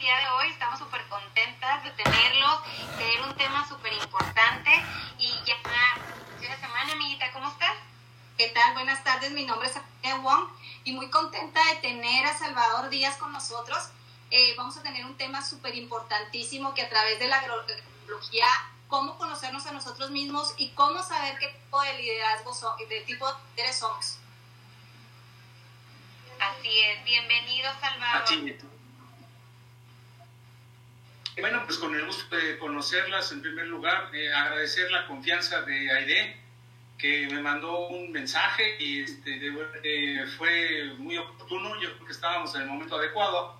el día de hoy. Estamos súper contentas de tenerlos, tener un tema súper importante. Y ya, una semana, amiguita, ¿cómo estás? ¿Qué tal? Buenas tardes, mi nombre es Amelia Wong y muy contenta de tener a Salvador Díaz con nosotros. Eh, vamos a tener un tema súper importantísimo que a través de la agroecología, cómo conocernos a nosotros mismos y cómo saber qué tipo de liderazgo, so, de tipo de líderes somos. Así es, bienvenido Salvador. Bueno, pues con el gusto de conocerlas, en primer lugar, eh, agradecer la confianza de Aide, que me mandó un mensaje y este, eh, fue muy oportuno, yo creo que estábamos en el momento adecuado.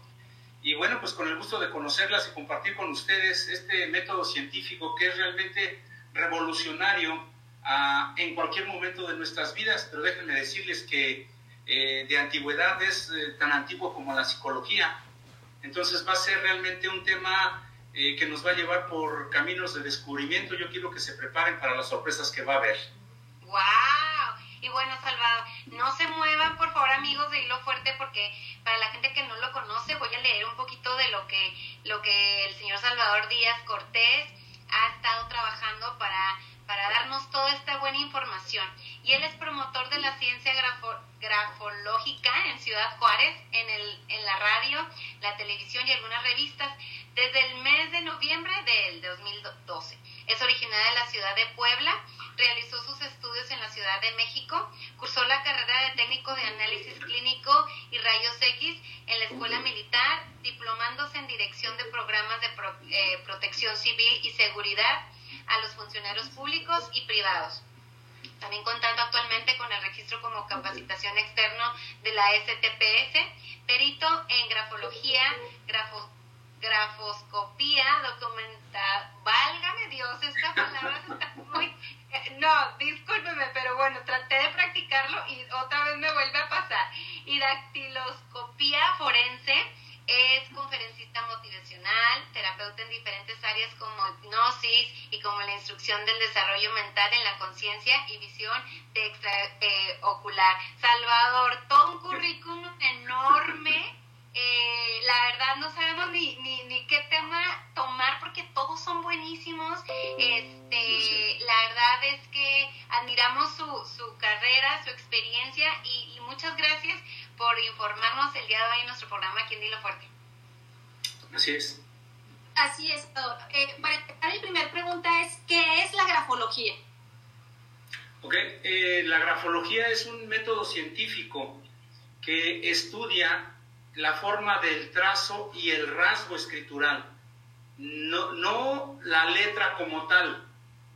Y bueno, pues con el gusto de conocerlas y compartir con ustedes este método científico que es realmente revolucionario ah, en cualquier momento de nuestras vidas, pero déjenme decirles que eh, de antigüedad es tan antiguo como la psicología. Entonces va a ser realmente un tema eh, que nos va a llevar por caminos de descubrimiento. Yo quiero que se preparen para las sorpresas que va a haber. ¡Wow! Y bueno, Salvador, no se muevan, por favor, amigos de Hilo Fuerte, porque para la gente que no lo conoce, voy a leer un poquito de lo que, lo que el señor Salvador Díaz Cortés ha estado trabajando para, para darnos toda esta buena Y él es promotor de la ciencia grafológica en Ciudad Juárez, en, el, en la radio, la televisión y algunas revistas desde el mes de noviembre del 2012. Es originaria de la ciudad de Puebla, realizó sus estudios en la Ciudad de México, cursó la carrera de técnico de análisis clínico y rayos X en la Escuela Militar, diplomándose en dirección de programas de eh, protección civil y seguridad a los funcionarios públicos y privados. También contando actualmente con el registro como capacitación externo de la STPS, perito en grafología, grafo grafoscopía documentada. Válgame Dios, esta palabra está muy... Eh, no, discúlpeme, pero bueno, traté de practicarlo y otra vez me vuelve a pasar. Y dactiloscopía forense es conferencista motivacional, terapeuta en diferentes áreas como hipnosis y como la instrucción del desarrollo mental en la conciencia y visión de extraocular. Eh, Salvador, todo un currículum enorme eh, la verdad no sabemos ni, ni, ni, qué tema tomar porque todos son buenísimos. Este, la verdad es que admiramos su, su carrera, su experiencia y, muchas gracias por informarnos el día de hoy en nuestro programa aquí en Dilo Fuerte. Así es. Así es. Eh, para empezar, mi primera pregunta es, ¿qué es la grafología? Ok, eh, la grafología es un método científico que estudia la forma del trazo y el rasgo escritural, no, no la letra como tal.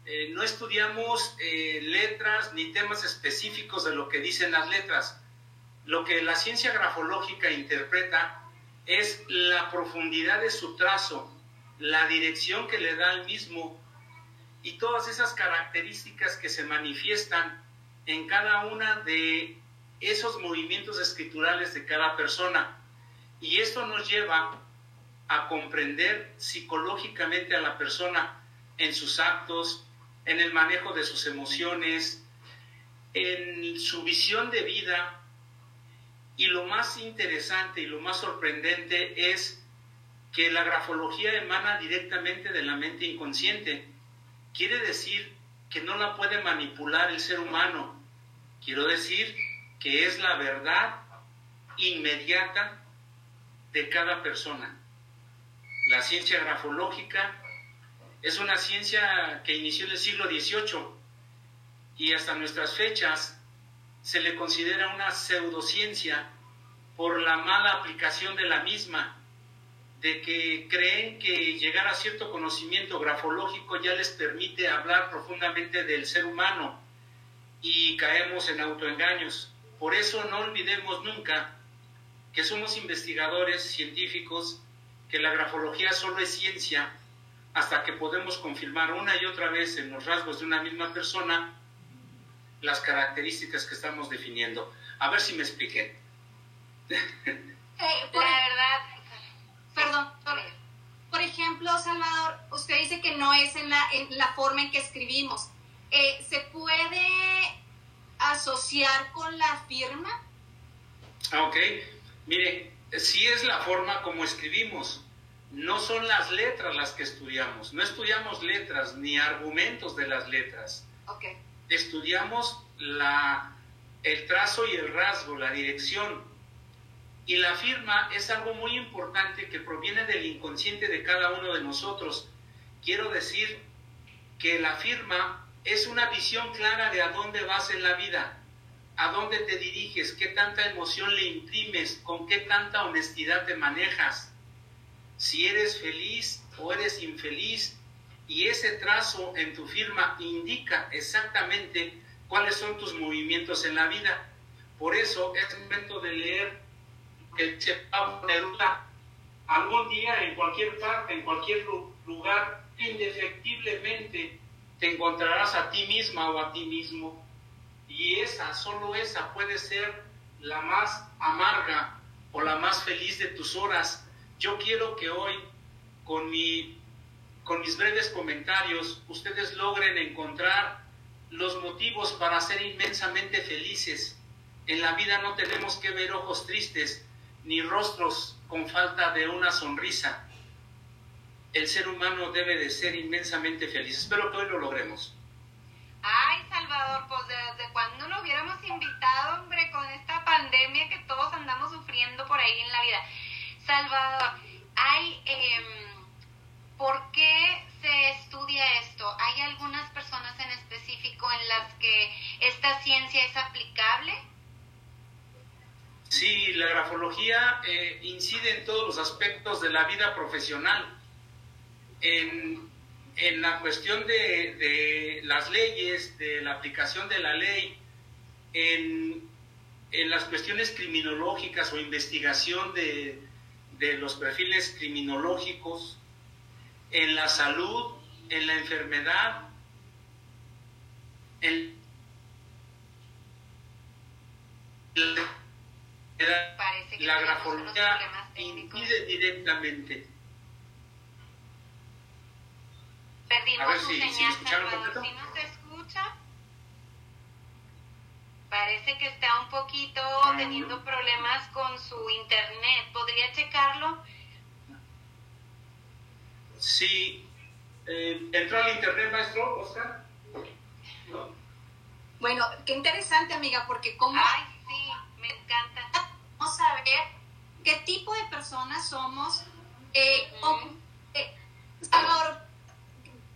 Eh, no estudiamos eh, letras ni temas específicos de lo que dicen las letras. Lo que la ciencia grafológica interpreta es la profundidad de su trazo, la dirección que le da al mismo y todas esas características que se manifiestan en cada una de esos movimientos escriturales de cada persona. Y esto nos lleva a comprender psicológicamente a la persona en sus actos, en el manejo de sus emociones, en su visión de vida. Y lo más interesante y lo más sorprendente es que la grafología emana directamente de la mente inconsciente. Quiere decir que no la puede manipular el ser humano. Quiero decir que es la verdad inmediata de cada persona. La ciencia grafológica es una ciencia que inició en el siglo XVIII y hasta nuestras fechas se le considera una pseudociencia por la mala aplicación de la misma, de que creen que llegar a cierto conocimiento grafológico ya les permite hablar profundamente del ser humano y caemos en autoengaños. Por eso no olvidemos nunca que somos investigadores científicos, que la grafología solo es ciencia hasta que podemos confirmar una y otra vez en los rasgos de una misma persona las características que estamos definiendo. A ver si me expliqué. Eh, la verdad, perdón, por, ejemplo, Salvador, usted dice que no es en la, en la forma en que escribimos. Eh, ¿Se puede asociar con la firma? Ah, ok. Mire, sí es la forma como escribimos, no son las letras las que estudiamos, no estudiamos letras ni argumentos de las letras. Okay. Estudiamos la, el trazo y el rasgo, la dirección. Y la firma es algo muy importante que proviene del inconsciente de cada uno de nosotros. Quiero decir que la firma es una visión clara de a dónde vas en la vida, a dónde te diriges, qué tanta emoción le imprimes, con qué tanta honestidad te manejas, si eres feliz o eres infeliz. Y ese trazo en tu firma indica exactamente cuáles son tus movimientos en la vida. Por eso es momento de leer Neruda. Algún día, en cualquier parte, en cualquier lugar, indefectiblemente te encontrarás a ti misma o a ti mismo. Y esa, solo esa puede ser la más amarga o la más feliz de tus horas. Yo quiero que hoy, con, mi, con mis breves comentarios, ustedes logren encontrar los motivos para ser inmensamente felices. En la vida no tenemos que ver ojos tristes ni rostros con falta de una sonrisa. El ser humano debe de ser inmensamente feliz. Espero que hoy lo logremos. Ay, Salvador, pues desde cuando lo hubiéramos invitado, hombre, con esta pandemia que todos andamos sufriendo por ahí en la vida. Salvador, hay, eh, ¿por qué se estudia esto? ¿Hay algunas personas en específico en las que esta ciencia es aplicable? Sí, la grafología eh, incide en todos los aspectos de la vida profesional. En, en la cuestión de, de, las leyes, de la aplicación de la ley, en, en las cuestiones criminológicas o investigación de, de los perfiles criminológicos, en la salud, en la enfermedad, en la grafología incide directamente. Perdimos a ver si, señal, si, ¿Si no se escucha? Parece que está un poquito teniendo problemas con su internet. ¿Podría checarlo? Sí. Eh, ¿Entró al internet, maestro Oscar? ¿No? Bueno, qué interesante, amiga, porque como... Ay, sí, me encanta. Vamos a ver qué tipo de personas somos. Eh, eh, Salvador,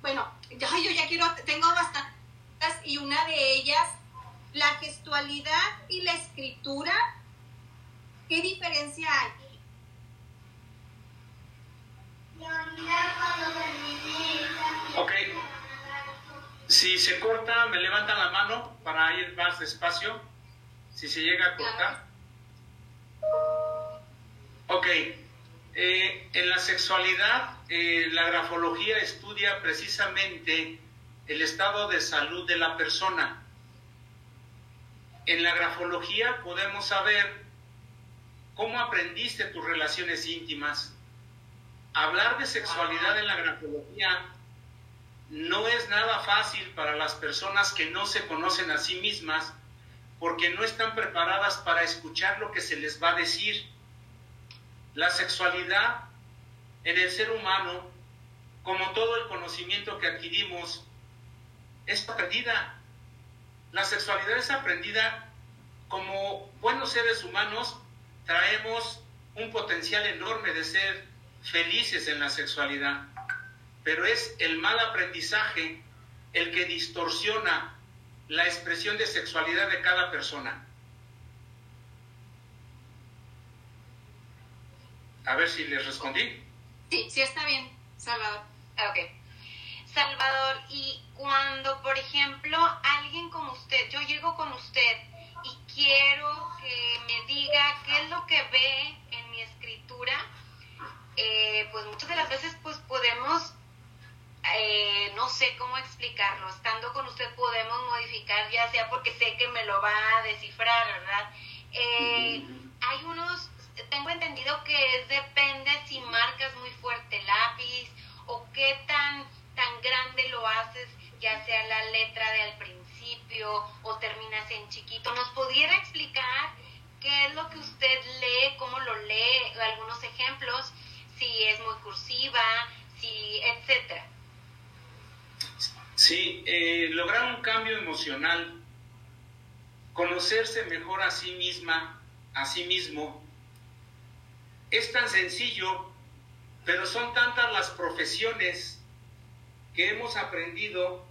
bueno, yo, yo ya quiero, tengo bastantes y una de ellas la gestualidad y la escritura, ¿qué diferencia hay? Ok. Si se corta, me levantan la mano para ir más despacio. Si se llega a cortar. Ok. Eh, en la sexualidad, eh, la grafología estudia precisamente el estado de salud de la persona en la grafología podemos saber cómo aprendiste tus relaciones íntimas. Hablar de sexualidad en la grafología no es nada fácil para las personas que no se conocen a sí mismas porque no están preparadas para escuchar lo que se les va a decir. La sexualidad en el ser humano, como todo el conocimiento que adquirimos, es perdida la sexualidad es aprendida como buenos seres humanos, traemos un potencial enorme de ser felices en la sexualidad, pero es el mal aprendizaje el que distorsiona la expresión de sexualidad de cada persona. A ver si les respondí. Sí, sí está bien, Salvador. Ok. Salvador, y cuando, por ejemplo, alguien como usted, yo llego con usted y quiero que me diga qué es lo que ve en mi escritura, eh, pues muchas de las veces pues podemos, eh, no sé cómo explicarlo, estando con usted podemos modificar, ya sea porque sé que me lo va a descifrar, ¿verdad? Eh, hay unos, tengo entendido que depende si marcas muy fuerte lápiz o qué tan tan grande lo haces, ya sea la letra de al principio o terminas en chiquito. ¿Nos pudiera explicar qué es lo que usted lee, cómo lo lee, algunos ejemplos? Si es muy cursiva, si, etcétera. Sí, eh, lograr un cambio emocional, conocerse mejor a sí misma, a sí mismo, es tan sencillo, pero son tantas las profesiones que hemos aprendido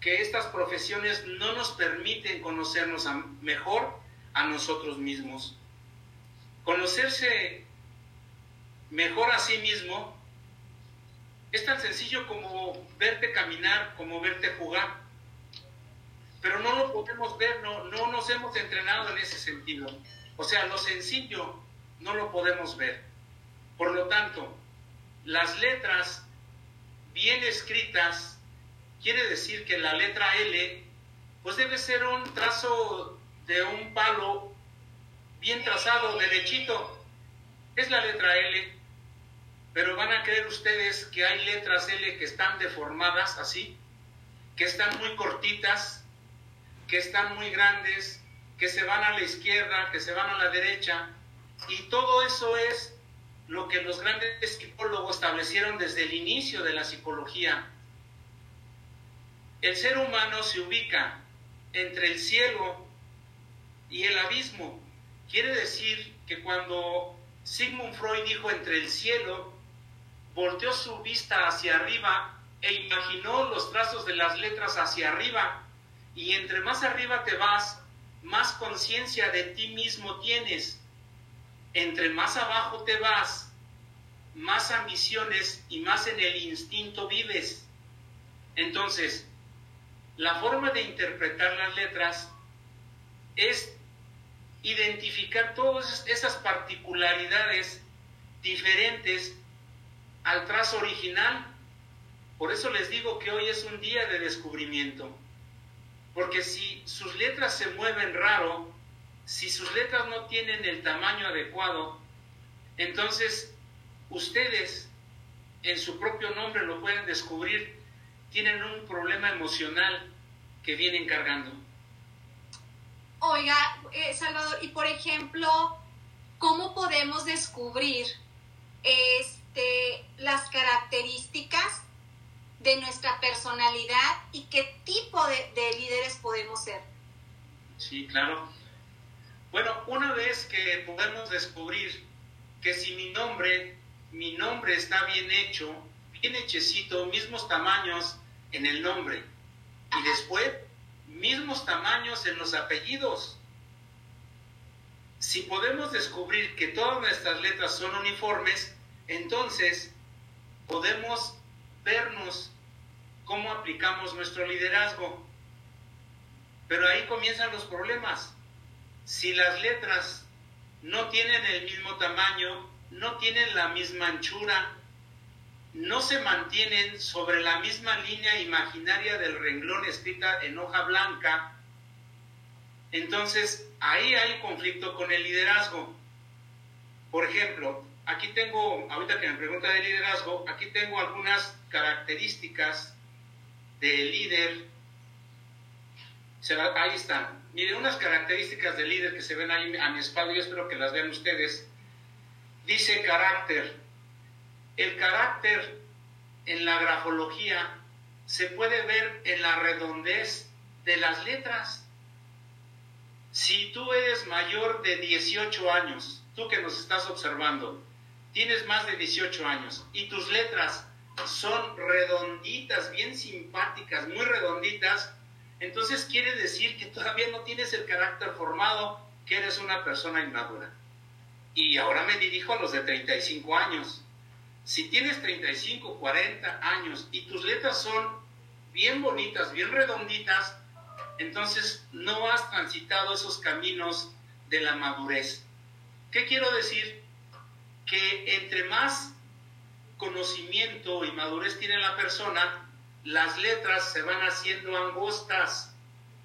que estas profesiones no nos permiten conocernos mejor a nosotros mismos. Conocerse mejor a sí mismo es tan sencillo como verte caminar, como verte jugar. Pero no lo podemos ver, no, no nos hemos entrenado en ese sentido. O sea, lo sencillo no lo podemos ver. Por lo tanto, las letras bien escritas quiere decir que la letra L pues debe ser un trazo de un palo bien trazado, derechito. Es la letra L pero van a creer ustedes que hay letras L que están deformadas así, que están muy cortitas, que están muy grandes, que se van a la izquierda, que se van a la derecha. Y todo eso es lo que los grandes psicólogos establecieron desde el inicio de la psicología. El ser humano se ubica entre el cielo y el abismo. Quiere decir que cuando Sigmund Freud dijo entre el cielo volteó su vista hacia arriba e imaginó los trazos de las letras hacia arriba. Y entre más arriba te vas, más conciencia de ti mismo tienes. Entre más abajo te vas, más ambiciones y más en el instinto vives. Entonces, la forma de interpretar las letras es identificar todas esas particularidades diferentes al trazo original. Por eso les digo que hoy es un día de descubrimiento. Porque si sus letras se mueven raro, si sus letras no tienen el tamaño adecuado, entonces ustedes en su propio nombre lo pueden descubrir, tienen un problema emocional que vienen cargando. Oiga, eh, Salvador, y por ejemplo, ¿cómo podemos descubrir este las características de nuestra personalidad y qué tipo de, de líderes podemos ser. Sí, claro. Bueno, una vez que podemos descubrir que si mi nombre, mi nombre está bien hecho, bien hechecito, mismos tamaños en el nombre, y después mismos tamaños en los apellidos. Si podemos descubrir que todas nuestras letras son uniformes, entonces podemos vernos cómo aplicamos nuestro liderazgo. Pero ahí comienzan los problemas. Si las letras no tienen el mismo tamaño, no tienen la misma anchura, no se mantienen sobre la misma línea imaginaria del renglón escrita en hoja blanca, entonces ahí hay conflicto con el liderazgo. Por ejemplo, aquí tengo, ahorita que me pregunta de liderazgo, aquí tengo algunas características del líder. ahí están. Miren, unas características del líder que se ven ahí a mi espalda, yo espero que las vean ustedes. Dice carácter. El carácter en la grafología se puede ver en la redondez de las letras. Si tú eres mayor de 18 años, tú que nos estás observando, tienes más de 18 años y tus letras son redonditas, bien simpáticas, muy redonditas, entonces quiere decir que todavía no tienes el carácter formado, que eres una persona inmadura. Y ahora me dirijo a los de 35 años. Si tienes 35, 40 años y tus letras son bien bonitas, bien redonditas, entonces no has transitado esos caminos de la madurez. ¿Qué quiero decir? Que entre más conocimiento y madurez tiene la persona, las letras se van haciendo angostas,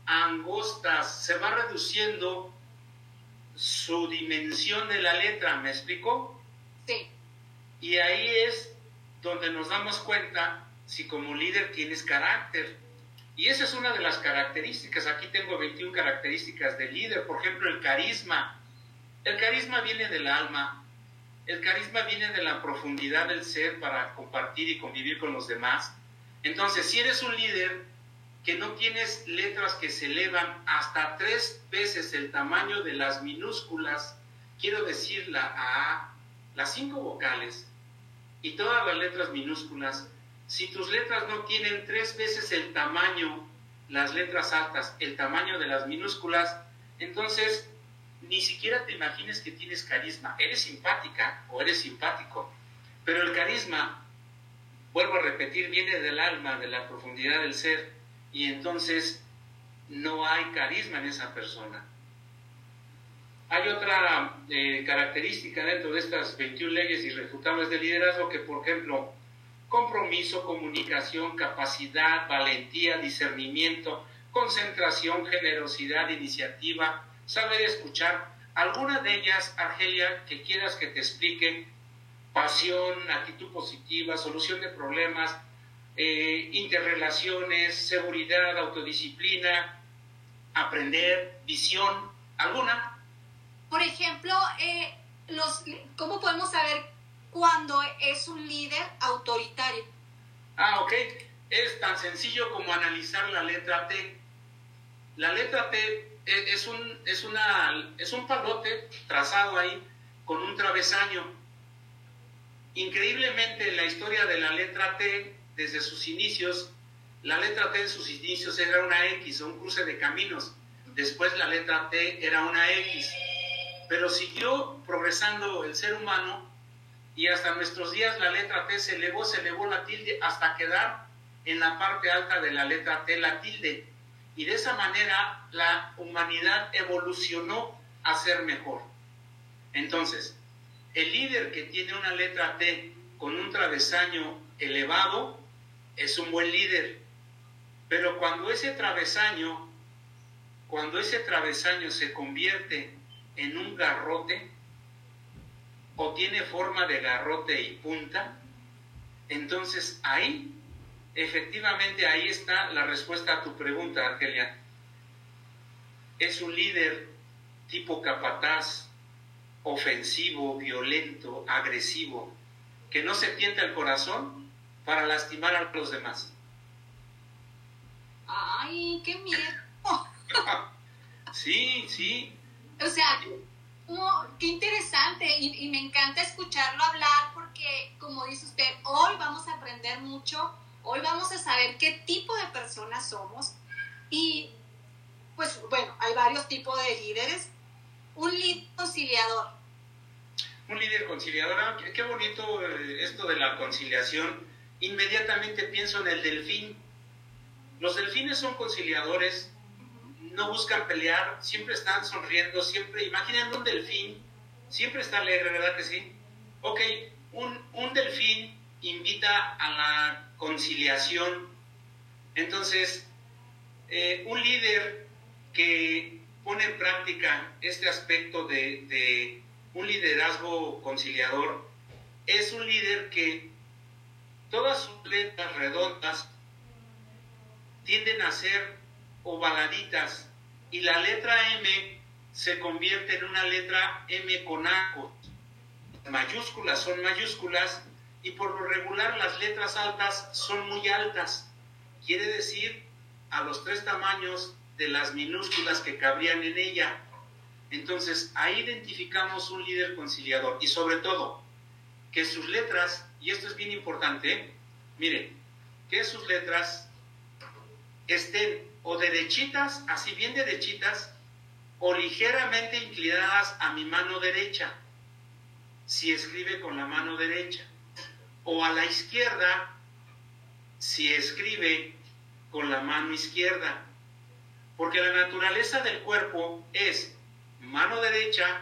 angostas, se va reduciendo su dimensión de la letra, ¿me explico? Sí. Y ahí es donde nos damos cuenta si como líder tienes carácter. Y esa es una de las características. Aquí tengo 21 características del líder. Por ejemplo, el carisma. El carisma viene del alma, El carisma viene de la profundidad del ser para compartir y convivir con los demás. Entonces, si eres un líder que no tienes letras que se elevan hasta tres veces el tamaño de las minúsculas, quiero decir la A, las cinco vocales y todas las letras minúsculas, si tus letras no tienen tres veces el tamaño, las letras altas, el tamaño de las minúsculas, entonces ni siquiera te imagines que tienes carisma. Eres simpática o eres simpático, pero el carisma, vuelvo a repetir, viene del alma, de la profundidad del ser, y entonces no hay carisma en esa persona. Hay otra eh, característica dentro de estas 21 leyes irrefutables de liderazgo que, por ejemplo, compromiso, comunicación, capacidad, valentía, discernimiento, concentración, generosidad, iniciativa, saber escuchar. Alguna de ellas, Argelia, que quieras que te explique, pasión, actitud positiva, solución de problemas, eh, interrelaciones, seguridad, autodisciplina, aprender, visión, ¿alguna? Por ejemplo, eh, los, ¿cómo podemos saber cuando es un líder autoritario? Ah, ok. Es tan sencillo como analizar la letra T. La letra T es un, es, una, es un palote trazado ahí con un travesaño. Increíblemente en la historia de la letra T, desde sus inicios, la letra T en sus inicios era una X, un cruce de caminos. Después la letra T era una X. Pero siguió progresando el ser humano y hasta nuestros días la letra T se elevó, se elevó la tilde hasta quedar en la parte alta de la letra T la tilde y de esa manera la humanidad evolucionó a ser mejor. Entonces, el líder que tiene una letra T con un travesaño elevado es un buen líder. Pero cuando ese travesaño, cuando ese travesaño se convierte en un garrote o tiene forma de garrote y punta, entonces ahí Efectivamente, ahí está la respuesta a tu pregunta, Argelia. Es un líder tipo capataz, ofensivo, violento, agresivo, que no se tienta el corazón para lastimar a los demás. Ay, qué miedo. sí, sí. O sea, qué interesante y, y, me encanta escucharlo hablar porque, como dice usted, hoy vamos a aprender mucho Hoy vamos a saber qué tipo de personas somos y pues bueno, hay varios tipos de líderes. Un líder conciliador. Un líder conciliador, ah, qué bonito eh, esto de la conciliación. Inmediatamente pienso en el delfín. Los delfines son conciliadores, no buscan pelear, siempre están sonriendo, siempre, imaginen un delfín, siempre está alegre, ¿verdad que sí? Ok, un, un delfín invita a la conciliación. Entonces, eh, un líder que pone en práctica este aspecto de, un liderazgo conciliador es un líder que todas sus letras redondas tienden a ser ovaladitas y la letra M se convierte en una letra M con arcos. Mayúsculas son mayúsculas y por lo regular las letras altas son muy altas. Quiere decir a los tres tamaños de las minúsculas que cabrían en ella. Entonces ahí identificamos un líder conciliador y sobre todo que sus letras, y esto es bien importante, miren, que sus letras estén o derechitas, así bien derechitas, o ligeramente inclinadas a mi mano derecha, si escribe con la mano derecha o a la izquierda si escribe con la mano izquierda. Porque la naturaleza del cuerpo es mano derecha,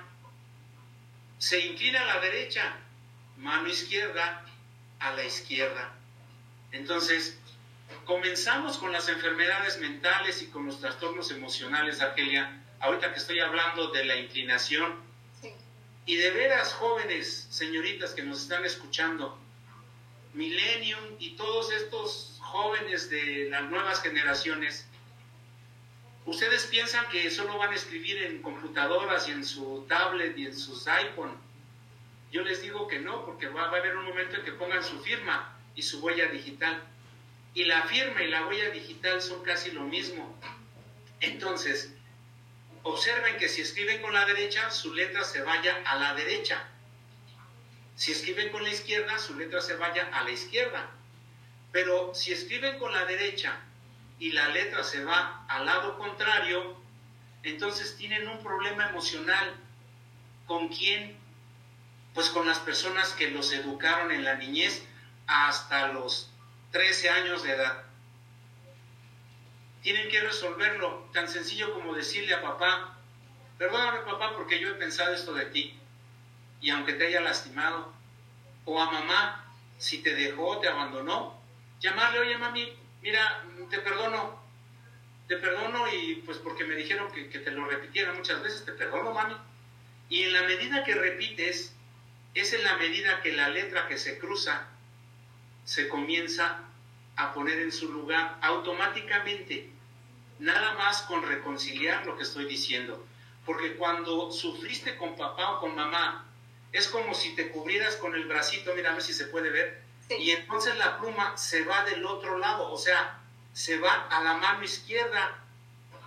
se inclina a la derecha, mano izquierda a la izquierda. Entonces, comenzamos con las enfermedades mentales y con los trastornos emocionales, Argelia, ahorita que estoy hablando de la inclinación. Y de veras, jóvenes, señoritas que nos están escuchando, Millennium y todos estos jóvenes de las nuevas generaciones, ustedes piensan que solo van a escribir en computadoras y en su tablet y en sus iPhone. Yo les digo que no, porque va, a haber un momento en que pongan su firma y su huella digital. Y la firma y la huella digital son casi lo mismo. Entonces, observen que si escriben con la derecha, su letra se vaya a la derecha. Si escriben con la izquierda, su letra se vaya a la izquierda. Pero si escriben con la derecha y la letra se va al lado contrario, entonces tienen un problema emocional. ¿Con quién? Pues con las personas que los educaron en la niñez hasta los 13 años de edad. Tienen que resolverlo, tan sencillo como decirle a papá, perdóname papá porque yo he pensado esto de ti, y aunque te haya lastimado, o a mamá, si te dejó, te abandonó, llamarle, oye mami, mira, te perdono, te perdono y pues porque me dijeron que, te lo repitiera muchas veces, te perdono mami. Y en la medida que repites, es en la medida que la letra que se cruza se comienza a poner en su lugar automáticamente, nada más con reconciliar lo que estoy diciendo. Porque cuando sufriste con papá o con mamá, es como si te cubrieras con el bracito, mira a ver si se puede ver, y entonces la pluma se va del otro lado, o sea, se va a la mano izquierda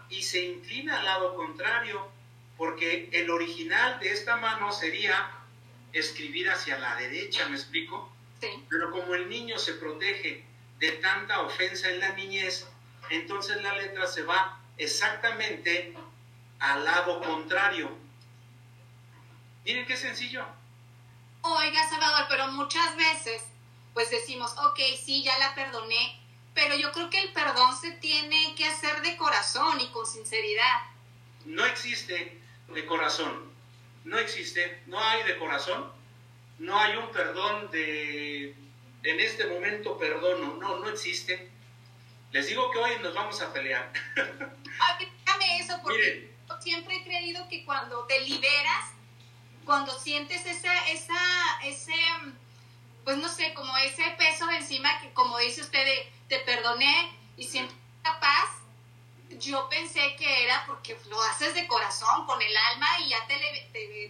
y se inclina al lado contrario, porque el original de esta mano sería escribir hacia la derecha, ¿me explico? Sí. Pero como el niño se protege de tanta ofensa en la niñez, entonces la letra se va exactamente al lado contrario. Miren qué sencillo. Oiga, Salvador, pero muchas veces pues decimos, ok, sí, ya la perdoné, pero yo creo que el perdón se tiene que hacer de corazón y con sinceridad. No existe de corazón, no existe, no hay de corazón, no hay un perdón de, en este momento perdono, no, no existe. Les digo que hoy nos vamos a pelear. Ay, eso, porque siempre he creído que cuando te liberas, cuando sientes esa, esa, ese pues no sé, como ese peso de encima que como dice usted, te perdoné y siento paz, yo pensé que era porque lo haces de corazón, con el alma y ya te,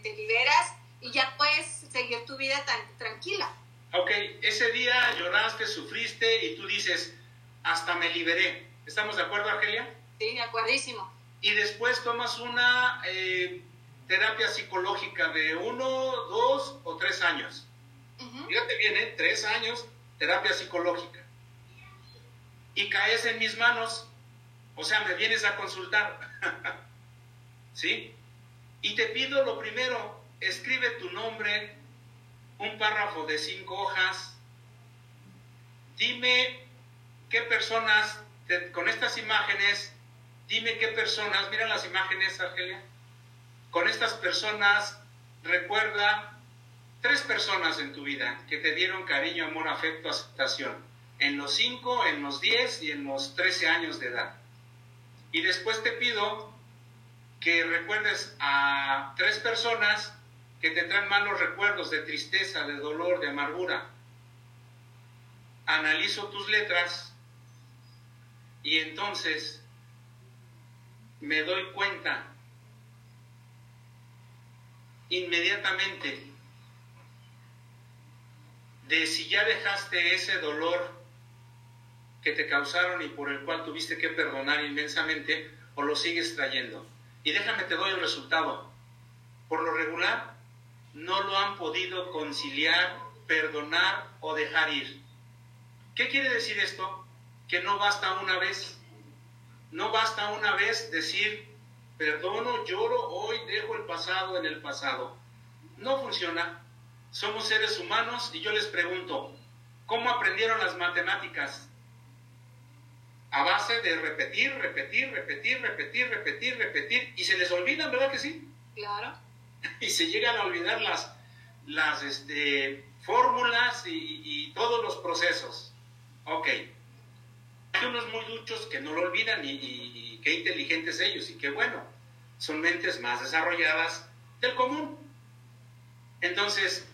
te, liberas y ya puedes seguir tu vida tan tranquila. Ok, ese día lloraste, sufriste y tú dices, hasta me liberé. ¿Estamos de acuerdo, Argelia? Sí, de acuerdísimo. Y después tomas una eh, terapia psicológica de uno, dos o tres años. Fíjate bien, ¿eh? tres años, terapia psicológica. Y caes en mis manos, o sea, me vienes a consultar. ¿Sí? Y te pido lo primero, escribe tu nombre, un párrafo de cinco hojas. Dime qué personas, con estas imágenes, dime qué personas, mira las imágenes, Argelia, con estas personas recuerda tres personas en tu vida que te dieron cariño, amor, afecto, aceptación, en los 5, en los 10 y en los 13 años de edad. Y después te pido que recuerdes a tres personas que te traen malos recuerdos de tristeza, de dolor, de amargura. Analizo tus letras y entonces me doy cuenta inmediatamente de si ya dejaste ese dolor que te causaron y por el cual tuviste que perdonar inmensamente o lo sigues trayendo. Y déjame te doy el resultado. Por lo regular, no lo han podido conciliar, perdonar o dejar ir. ¿Qué quiere decir esto? Que no basta una vez. No basta una vez decir, perdono, lloro, hoy dejo el pasado en el pasado. No funciona. Somos seres humanos y yo les pregunto, ¿cómo aprendieron las matemáticas? A base de repetir, repetir, repetir, repetir, repetir, repetir, y se les olvidan, ¿verdad que sí? Claro. Y se llegan a olvidar las, las este, fórmulas y, todos los procesos. Ok. Hay unos muy duchos que no lo olvidan y, y qué inteligentes ellos y qué bueno. Son mentes más desarrolladas del común. Entonces,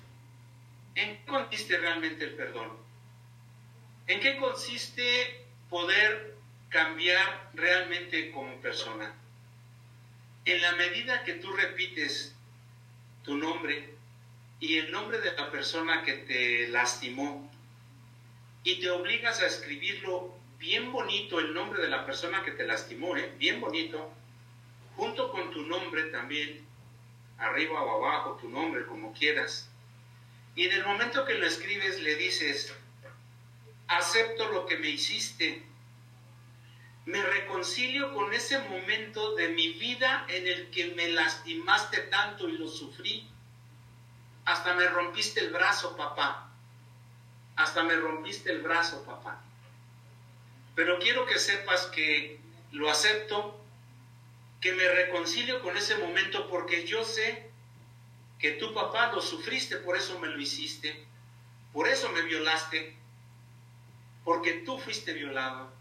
¿En qué consiste realmente el perdón? ¿En qué consiste poder cambiar realmente como persona? En la medida que tú repites tu nombre y el nombre de la persona que te lastimó y te obligas a escribirlo bien bonito, el nombre de la persona que te lastimó, ¿eh? bien bonito, junto con tu nombre también, arriba o abajo, tu nombre, como quieras. Y en el momento que lo escribes le dices, acepto lo que me hiciste, me reconcilio con ese momento de mi vida en el que me lastimaste tanto y lo sufrí. Hasta me rompiste el brazo, papá. Hasta me rompiste el brazo, papá. Pero quiero que sepas que lo acepto, que me reconcilio con ese momento porque yo sé que tu papá lo sufriste, por eso me lo hiciste, por eso me violaste, porque tú fuiste violado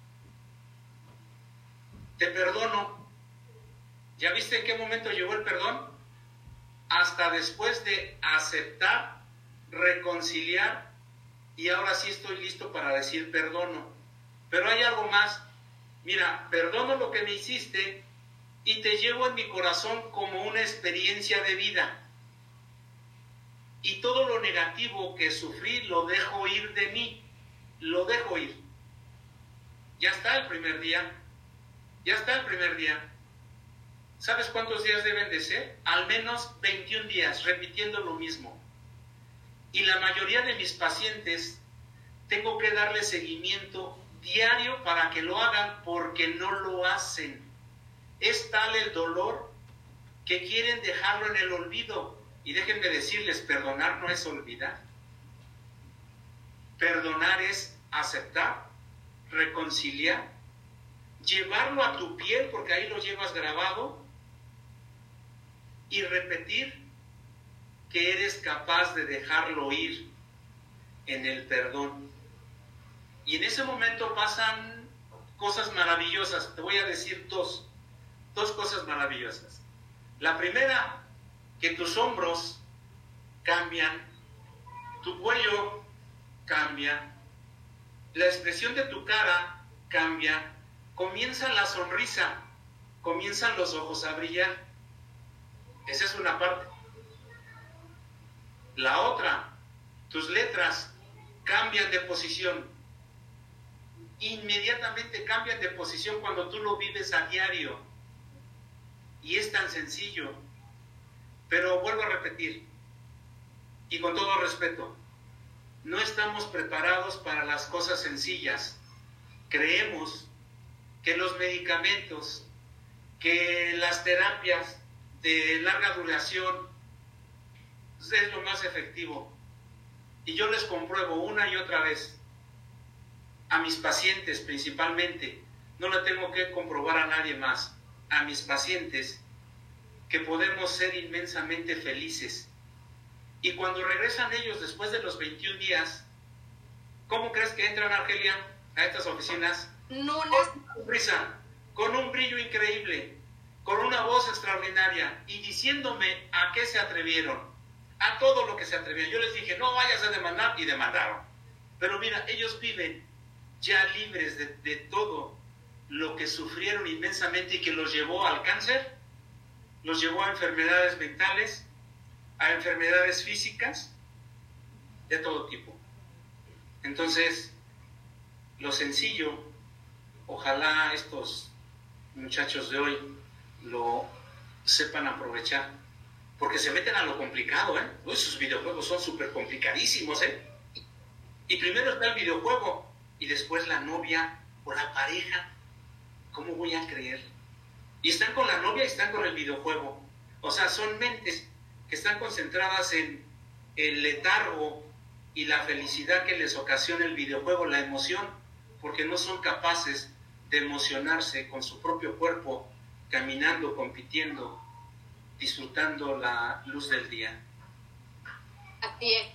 te perdono. ¿Ya viste en qué momento llegó el perdón? Hasta después de aceptar, reconciliar y ahora sí estoy listo para decir perdono. Pero hay algo más. Mira, perdono lo que me hiciste y te llevo en mi corazón como una experiencia de vida. Y todo lo negativo que sufrí lo dejo ir de mí. Lo dejo ir. Ya está el primer día. Ya está el primer día. ¿Sabes cuántos días deben de ser? Al menos 21 días, repitiendo lo mismo. Y la mayoría de mis pacientes tengo que darle seguimiento diario para que lo hagan porque no lo hacen. Es tal el dolor que quieren dejarlo en el olvido. Y déjenme decirles, perdonar no es olvidar. Perdonar es aceptar, reconciliar llevarlo a tu piel, porque ahí lo llevas grabado, y repetir que eres capaz de dejarlo ir en el perdón. Y en ese momento pasan cosas maravillosas. Te voy a decir dos, dos cosas maravillosas. La primera, que tus hombros cambian, tu cuello cambia, la expresión de tu cara cambia, comienza la sonrisa, comienzan los ojos a brillar. Esa es una parte. La otra, tus letras cambian de posición. Inmediatamente cambian de posición cuando tú lo vives a diario. Y es tan sencillo. Pero vuelvo a repetir, y con todo respeto, no estamos preparados para las cosas sencillas. Creemos que los medicamentos, que las terapias de larga duración es lo más efectivo. Y yo les compruebo una y otra vez a mis pacientes principalmente, no le tengo que comprobar a nadie más, a mis pacientes, que podemos ser inmensamente felices. Y cuando regresan ellos después de los 21 días, ¿cómo crees que entran, Argelia, a estas oficinas? No, con un brillo increíble, con una voz extraordinaria y diciéndome a qué se atrevieron, a todo lo que se atrevieron. Yo les dije, no vayas a demandar y demandaron. Pero mira, ellos viven ya libres de, de todo lo que sufrieron inmensamente y que los llevó al cáncer, los llevó a enfermedades mentales, a enfermedades físicas, de todo tipo. Entonces, lo sencillo ojalá estos muchachos de hoy lo sepan aprovechar, porque se meten a lo complicado, ¿eh? Uy, sus videojuegos son súper complicadísimos, ¿eh? Y primero está el videojuego y después la novia o la pareja. ¿Cómo voy a creer? Y están con la novia y están con el videojuego. O sea, son mentes que están concentradas en el letargo y la felicidad que les ocasiona el videojuego, la emoción, porque no son capaces de emocionarse con su propio cuerpo, caminando, compitiendo, disfrutando la luz del día. Así es,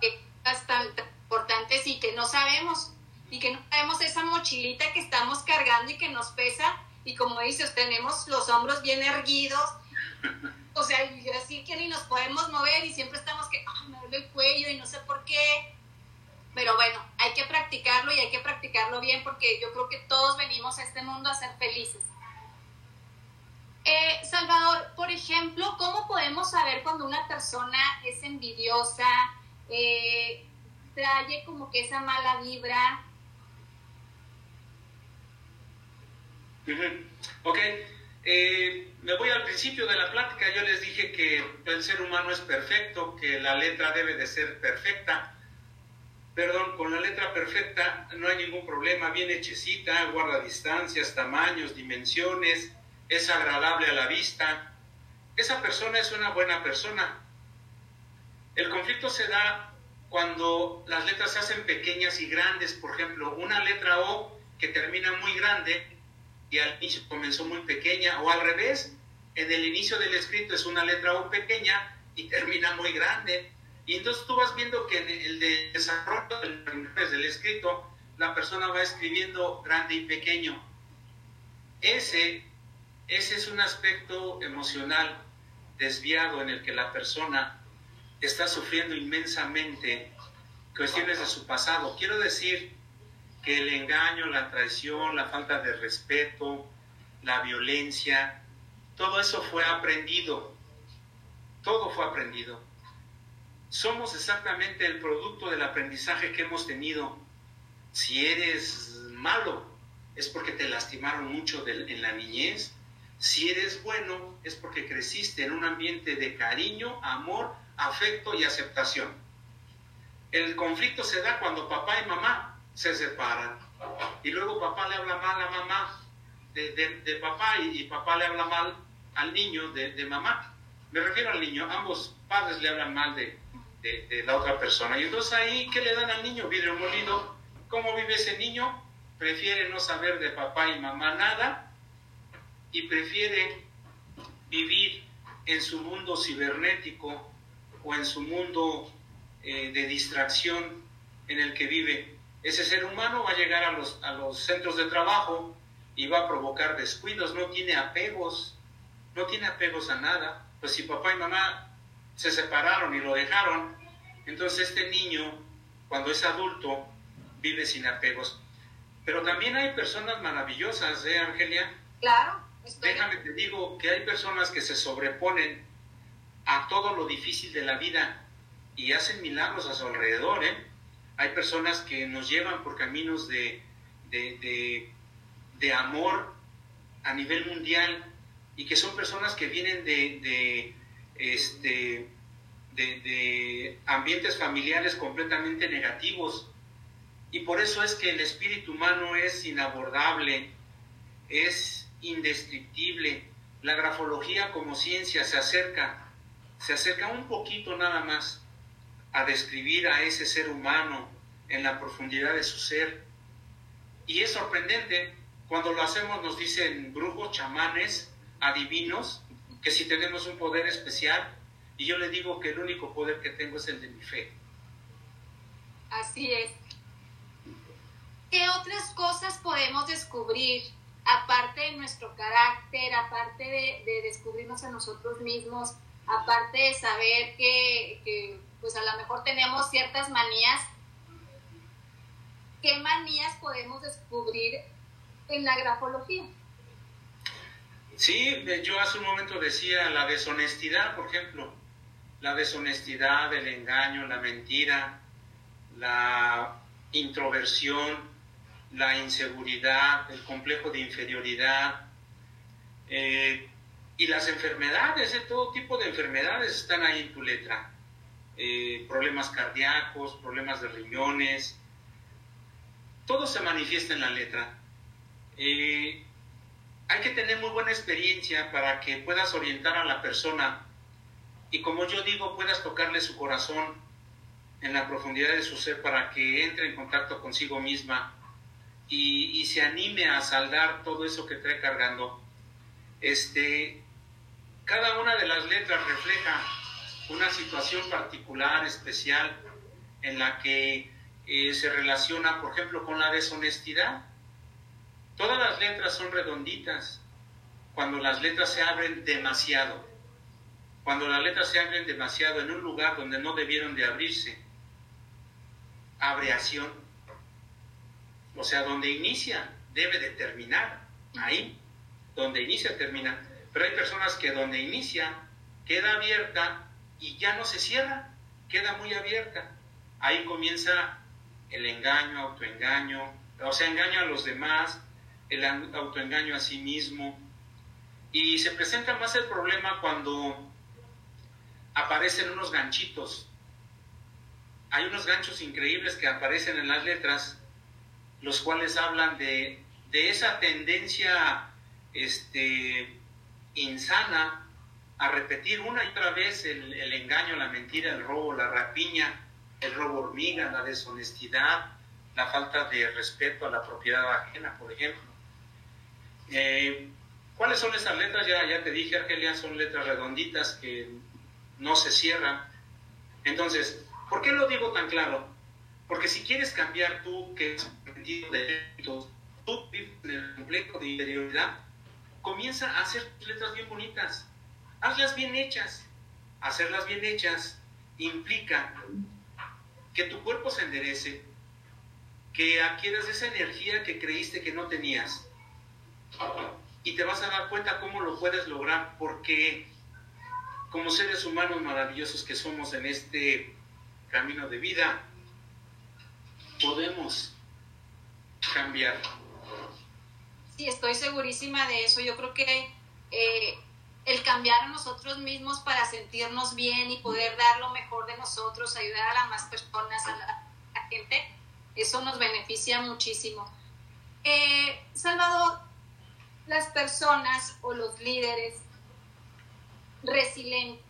que bastante importante y que no sabemos, y que no sabemos esa mochilita que estamos cargando y que nos pesa, y como dices, tenemos los hombros bien erguidos, o sea, decir que ni nos podemos mover y siempre estamos que, ah, me duele el cuello y no sé por qué, pero bueno, hay que practicarlo y hay que practicarlo bien porque yo creo que todos venimos a este mundo a ser felices. Eh, Salvador, por ejemplo, ¿cómo podemos saber cuando una persona es envidiosa, eh, trae como que esa mala vibra? Ok, eh, me voy al principio de la plática, yo les dije que el ser humano es perfecto, que la letra debe de ser perfecta. Perdón, con la letra perfecta no hay ningún problema, bien hechecita, guarda distancias, tamaños, dimensiones, es agradable a la vista. Esa persona es una buena persona. El conflicto se da cuando las letras se hacen pequeñas y grandes, por ejemplo, una letra O que termina muy grande y al inicio comenzó muy pequeña, o al revés, en el inicio del escrito es una letra O pequeña y termina muy grande. Y entonces tú vas viendo que en el desarrollo del escrito, la persona va escribiendo grande y pequeño. Ese, ese es un aspecto emocional desviado en el que la persona está sufriendo inmensamente cuestiones de su pasado. Quiero decir, que el engaño, la traición, la falta de respeto, la violencia, todo eso fue aprendido. Todo fue aprendido. Somos exactamente el producto del aprendizaje que hemos tenido. Si eres malo, es porque te lastimaron mucho en la niñez. Si eres bueno, es porque creciste en un ambiente de cariño, amor, afecto y aceptación. El conflicto se da cuando papá y mamá se separan. Y luego papá le habla mal a mamá de, papá y, papá le habla mal al niño de, mamá. Me refiero al niño, ambos padres le hablan mal de, la otra persona. Y entonces ahí, ¿qué le dan al niño? Vidrio molido. ¿Cómo vive ese niño? Prefiere no saber de papá y mamá nada y prefiere vivir en su mundo cibernético o en su mundo eh, de distracción en el que vive ese ser humano va a llegar a los, a los centros de trabajo y va a provocar descuidos, no tiene apegos, no tiene apegos a nada. Pues si papá y mamá se separaron y lo dejaron, entonces este niño, cuando es adulto, vive sin apegos. Pero también hay personas maravillosas, ¿eh, Angelia? Claro. Déjame te digo que hay personas que se sobreponen a todo lo difícil de la vida y hacen milagros a su alrededor, ¿eh? Hay personas que nos llevan por caminos de, de, amor a nivel mundial y que son personas que vienen de, este, de, ambientes familiares completamente negativos. Y por eso es que el espíritu humano es inabordable, es indescriptible. La grafología como ciencia se acerca, se acerca un poquito nada más a describir a ese ser humano en la profundidad de su ser. Y es sorprendente, cuando lo hacemos nos dicen brujos, chamanes, adivinos, que si tenemos un poder especial, y yo le digo que el único poder que tengo es el de mi fe. Así es. ¿Qué otras cosas podemos descubrir, aparte de nuestro carácter, aparte de, descubrirnos a nosotros mismos, aparte de saber que, que pues a lo mejor tenemos ciertas manías, ¿qué manías podemos descubrir en la grafología? Sí, yo hace un momento decía la deshonestidad, por ejemplo, la deshonestidad, el engaño, la mentira, la introversión, la inseguridad, el complejo de inferioridad eh, y las enfermedades, de todo tipo de enfermedades están ahí en tu letra. Eh, problemas cardíacos, problemas de riñones, todo se manifiesta en la letra. Eh, hay que tener muy buena experiencia para que puedas orientar a la persona y como yo digo, puedas tocarle su corazón en la profundidad de su ser para que entre en contacto consigo misma y, se anime a saldar todo eso que trae cargando. Este, cada una de las letras refleja una situación particular, especial, en la que eh, se relaciona, por ejemplo, con la deshonestidad. Todas las letras son redonditas cuando las letras se abren demasiado. Cuando las letras se abren demasiado en un lugar donde no debieron de abrirse. Abreación. O sea, donde inicia debe de terminar. Ahí, donde inicia termina. Pero hay personas que donde inicia queda abierta y ya no se cierra, queda muy abierta. Ahí comienza el engaño, autoengaño, o sea, engaño a los demás, el autoengaño a sí mismo. Y se presenta más el problema cuando aparecen unos ganchitos. Hay unos ganchos increíbles que aparecen en las letras, los cuales hablan de, de esa tendencia este, insana a repetir una y otra vez el, el, engaño, la mentira, el robo, la rapiña, el robo hormiga, la deshonestidad, la falta de respeto a la propiedad ajena, por ejemplo. Eh, ¿Cuáles son esas letras? Ya, ya te dije, Argelia, son letras redonditas que no se cierran. Entonces, ¿por qué lo digo tan claro? Porque si quieres cambiar tú, que es sentido de tú en el complejo de interioridad, comienza a hacer letras bien bonitas. Hazlas bien hechas. Hacerlas bien hechas implica que tu cuerpo se enderece, que adquieras esa energía que creíste que no tenías. Y te vas a dar cuenta cómo lo puedes lograr, porque como seres humanos maravillosos que somos en este camino de vida, podemos cambiar. Sí, estoy segurísima de eso. Yo creo que eh, el cambiar a nosotros mismos para sentirnos bien y poder dar lo mejor de nosotros, ayudar a las más personas, a la, gente, eso nos beneficia muchísimo. Eh, Salvador, las personas o los líderes resilientes,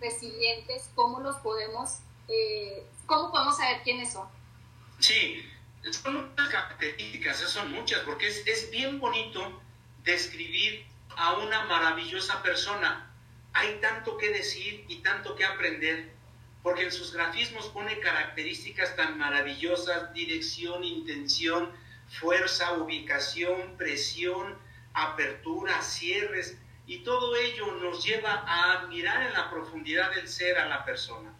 resilientes ¿cómo los podemos, eh, cómo podemos saber quiénes son? Sí, son muchas características, son muchas, porque es, es bien bonito describir a una maravillosa persona. Hay tanto que decir y tanto que aprender, porque en sus grafismos pone características tan maravillosas, dirección, intención, fuerza, ubicación, presión, apertura, cierres, y todo ello nos lleva a mirar en la profundidad del ser a la persona.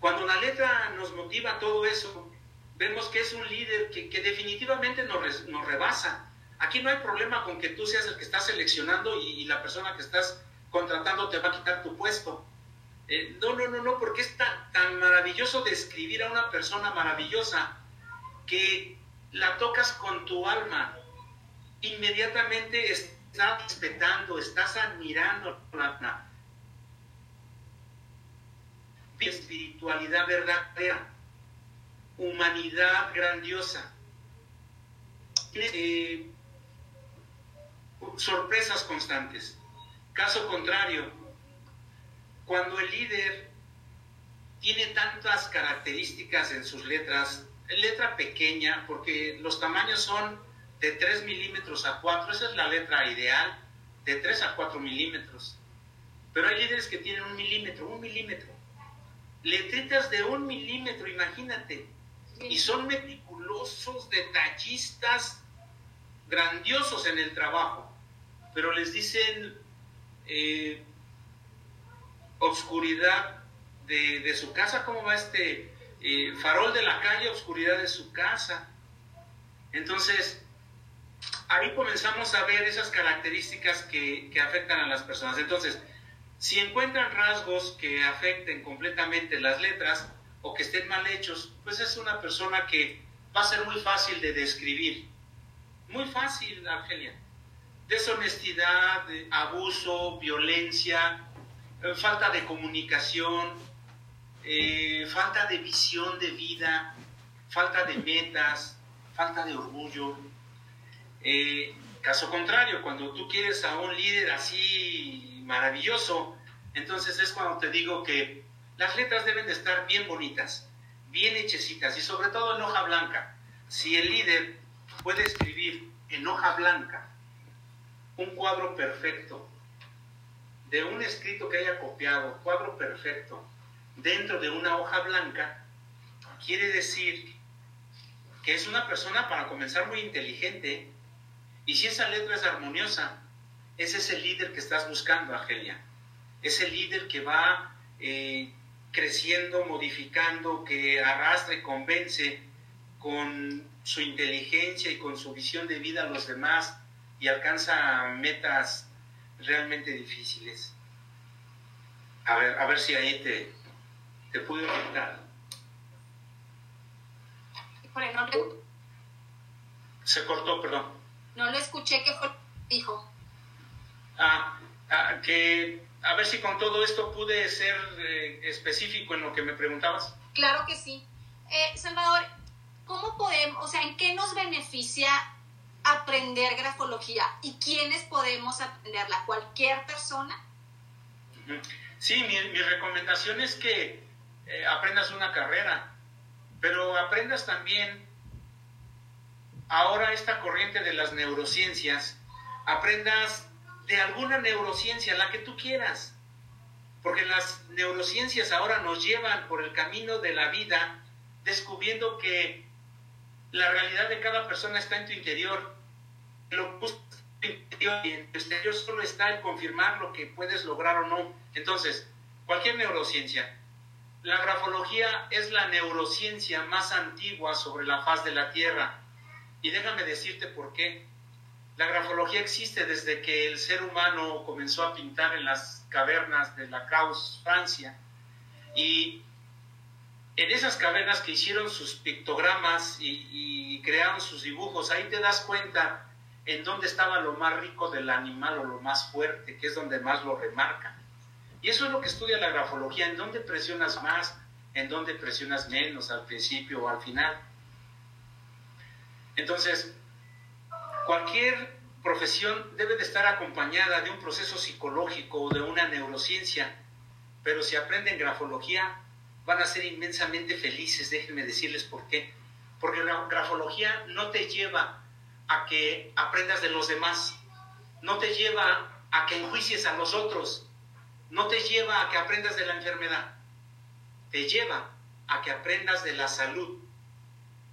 Cuando la letra nos motiva todo eso, vemos que es un líder que, definitivamente nos, nos, rebasa. Aquí no hay problema con que tú seas el que estás seleccionando y, la persona que estás contratando te va a quitar tu puesto. Eh, no, no, no, no, porque es tan, maravilloso describir a una persona maravillosa que la tocas con tu alma. Inmediatamente es, estás respetando, estás admirando la espiritualidad verdadera, humanidad grandiosa. Eh, sorpresas constantes. Caso contrario, cuando el líder tiene tantas características en sus letras, letra pequeña, porque los tamaños son de 3 milímetros a 4, esa es la letra ideal, de 3 a 4 milímetros. Pero hay líderes que tienen un milímetro, un milímetro. Letritas de un milímetro, imagínate. Y son meticulosos, detallistas, grandiosos en el trabajo. Pero les dicen eh, obscuridad de, su casa, ¿cómo va este? Eh, farol de la calle, obscuridad de su casa. Entonces, ahí comenzamos a ver esas características que, afectan a las personas. Entonces, si encuentran rasgos que afecten completamente las letras o que estén mal hechos, pues es una persona que va a ser muy fácil de describir. Muy fácil, Argelia. Deshonestidad, abuso, violencia, eh, falta de comunicación, eh, falta de visión de vida, falta de metas, falta de orgullo, eh, caso contrario, cuando tú quieres a un líder así maravilloso, entonces es cuando te digo que las letras deben de estar bien bonitas, bien hechecitas y sobre todo en hoja blanca. Si el líder puede escribir en hoja blanca un cuadro perfecto de un escrito que haya copiado, cuadro perfecto, dentro de una hoja blanca, quiere decir que es una persona para comenzar muy inteligente y si esa letra es armoniosa, ese es el líder que estás buscando, Argelia. Es el líder que va eh, creciendo, modificando, que arrastra y convence con su inteligencia y con su visión de vida a los demás, y alcanza metas realmente difíciles. A ver, a ver si ahí te, te pude orientar. Se cortó, perdón. No lo escuché, ¿qué fue dijo? Ah, ah, que a ver si con todo esto pude ser eh, específico en lo que me preguntabas. Claro que sí. Eh, Salvador, ¿cómo podemos, o sea, en qué nos beneficia aprender grafología y quiénes podemos aprenderla? ¿Cualquier persona? Sí, mi, recomendación es que eh, aprendas una carrera, pero aprendas también ahora esta corriente de las neurociencias, aprendas de alguna neurociencia, la que tú quieras, porque las neurociencias ahora nos llevan por el camino de la vida descubriendo que la realidad de cada persona está en tu interior. Lo interior y en tu solo está el confirmar lo que puedes lograr o no. Entonces, cualquier neurociencia. La grafología es la neurociencia más antigua sobre la faz de la Tierra. Y déjame decirte por qué. La grafología existe desde que el ser humano comenzó a pintar en las cavernas de la Caus, Francia. Y en esas cavernas que hicieron sus pictogramas y, crearon sus dibujos, ahí te das cuenta en dónde estaba lo más rico del animal o lo más fuerte, que es donde más lo remarca. Y eso es lo que estudia la grafología, en dónde presionas más, en dónde presionas menos, al principio o al final. Entonces, cualquier profesión debe de estar acompañada de un proceso psicológico o de una neurociencia, pero si aprenden grafología, van a ser inmensamente felices, déjenme decirles por qué. Porque la grafología no te lleva a que aprendas de los demás, no te lleva a que enjuicies a los otros, no te lleva a que aprendas de la enfermedad, te lleva a que aprendas de la salud,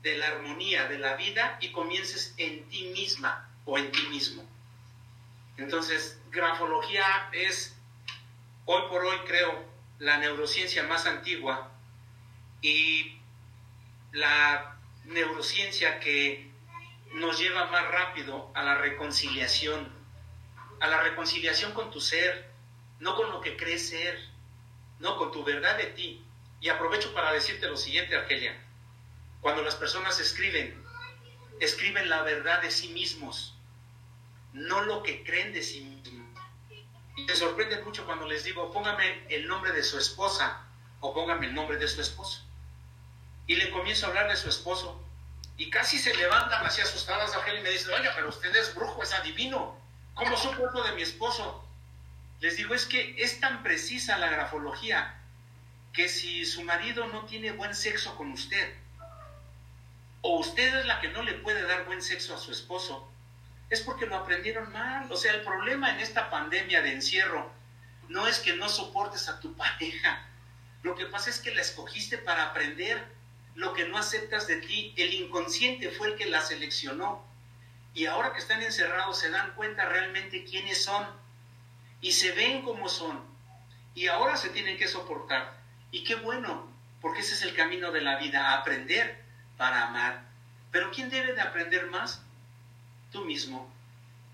de la armonía, de la vida y comiences en ti misma o en ti mismo. Entonces, grafología es, hoy por hoy creo, la neurociencia más antigua y la neurociencia que nos lleva más rápido a la reconciliación, a la reconciliación con tu ser, no con lo que crees ser, no con tu verdad de ti. Y aprovecho para decirte lo siguiente, Argelia. Cuando las personas escriben, escriben la verdad de sí mismos, no lo que creen de sí mismos. Y te sorprende mucho cuando les digo, póngame el nombre de su esposa o póngame el nombre de su esposo. Y le comienzo a hablar de su esposo. Y casi se levantan así asustadas a y me dicen, oye, pero usted es brujo, es adivino. ¿Cómo supo esto de mi esposo? Les digo, es que es tan precisa la grafología que si su marido no tiene buen sexo con usted, o usted es la que no le puede dar buen sexo a su esposo, es porque lo aprendieron mal. O sea, el problema en esta pandemia de encierro no es que no soportes a tu pareja. Lo que pasa es que la escogiste para aprender lo que no aceptas de ti. El inconsciente fue el que la seleccionó. Y ahora que están encerrados se dan cuenta realmente quiénes son y se ven como son. Y ahora se tienen que soportar. Y qué bueno, porque ese es el camino de la vida, aprender para amar. Pero ¿quién debe de aprender más? tú mismo,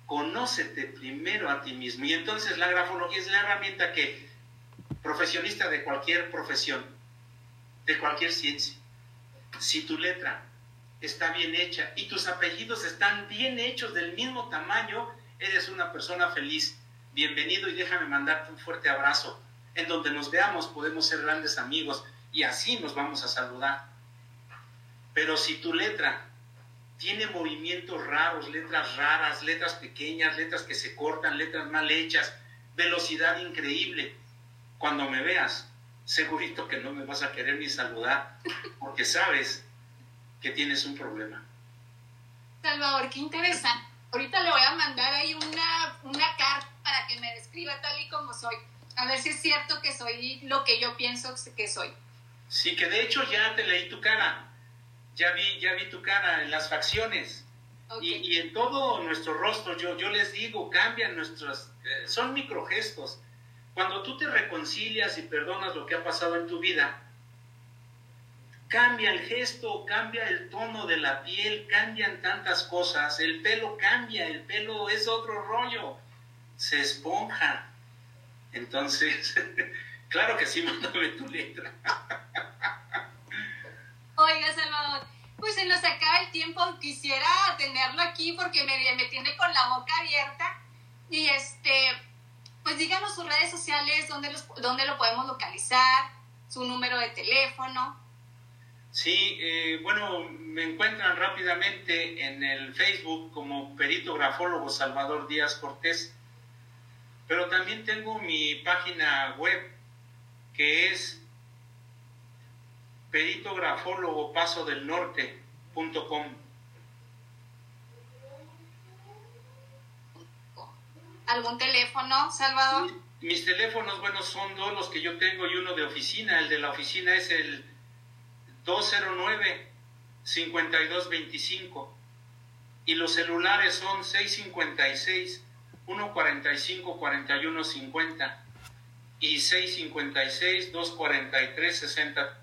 conócete primero a ti mismo. Y entonces la grafología es la herramienta que profesionista de cualquier profesión, de cualquier ciencia, si tu letra está bien hecha y tus apellidos están bien hechos del mismo tamaño, eres una persona feliz. Bienvenido y déjame mandarte un fuerte abrazo. En donde nos veamos podemos ser grandes amigos y así nos vamos a saludar. Pero si tu letra tiene movimientos raros, letras raras, letras pequeñas, letras que se cortan, letras mal hechas, velocidad increíble. Cuando me veas, segurito que no me vas a querer ni saludar, porque sabes que tienes un problema. Salvador, qué interesante. Ahorita le voy a mandar ahí una, una carta para que me describa tal y como soy. A ver si es cierto que soy lo que yo pienso que soy. Sí, que de hecho ya te leí tu cara ya vi, ya vi tu cara en las facciones. Y, en todo nuestro rostro, yo, yo les digo, cambian nuestros, eh, son microgestos. Cuando tú te reconcilias y perdonas lo que ha pasado en tu vida, cambia el gesto, cambia el tono de la piel, cambian tantas cosas, el pelo cambia, el pelo es otro rollo, se esponja. Entonces, claro que sí, mándame tu letra. Oiga, Salvador, pues se nos acaba el tiempo, quisiera tenerlo aquí porque me, me tiene con la boca abierta. Y este, pues díganos sus redes sociales, dónde, dónde lo podemos localizar, su número de teléfono. Sí, eh, bueno, me encuentran rápidamente en el Facebook como perito grafólogo Salvador Díaz Cortés, pero también tengo mi página web que es peritografólogo paso del norte.com. ¿Algún teléfono, Salvador? Mis teléfonos, bueno, son dos los que yo tengo y uno de oficina. El de la oficina es el 209-5225 y los celulares son 656 145 4150 y 656 243 60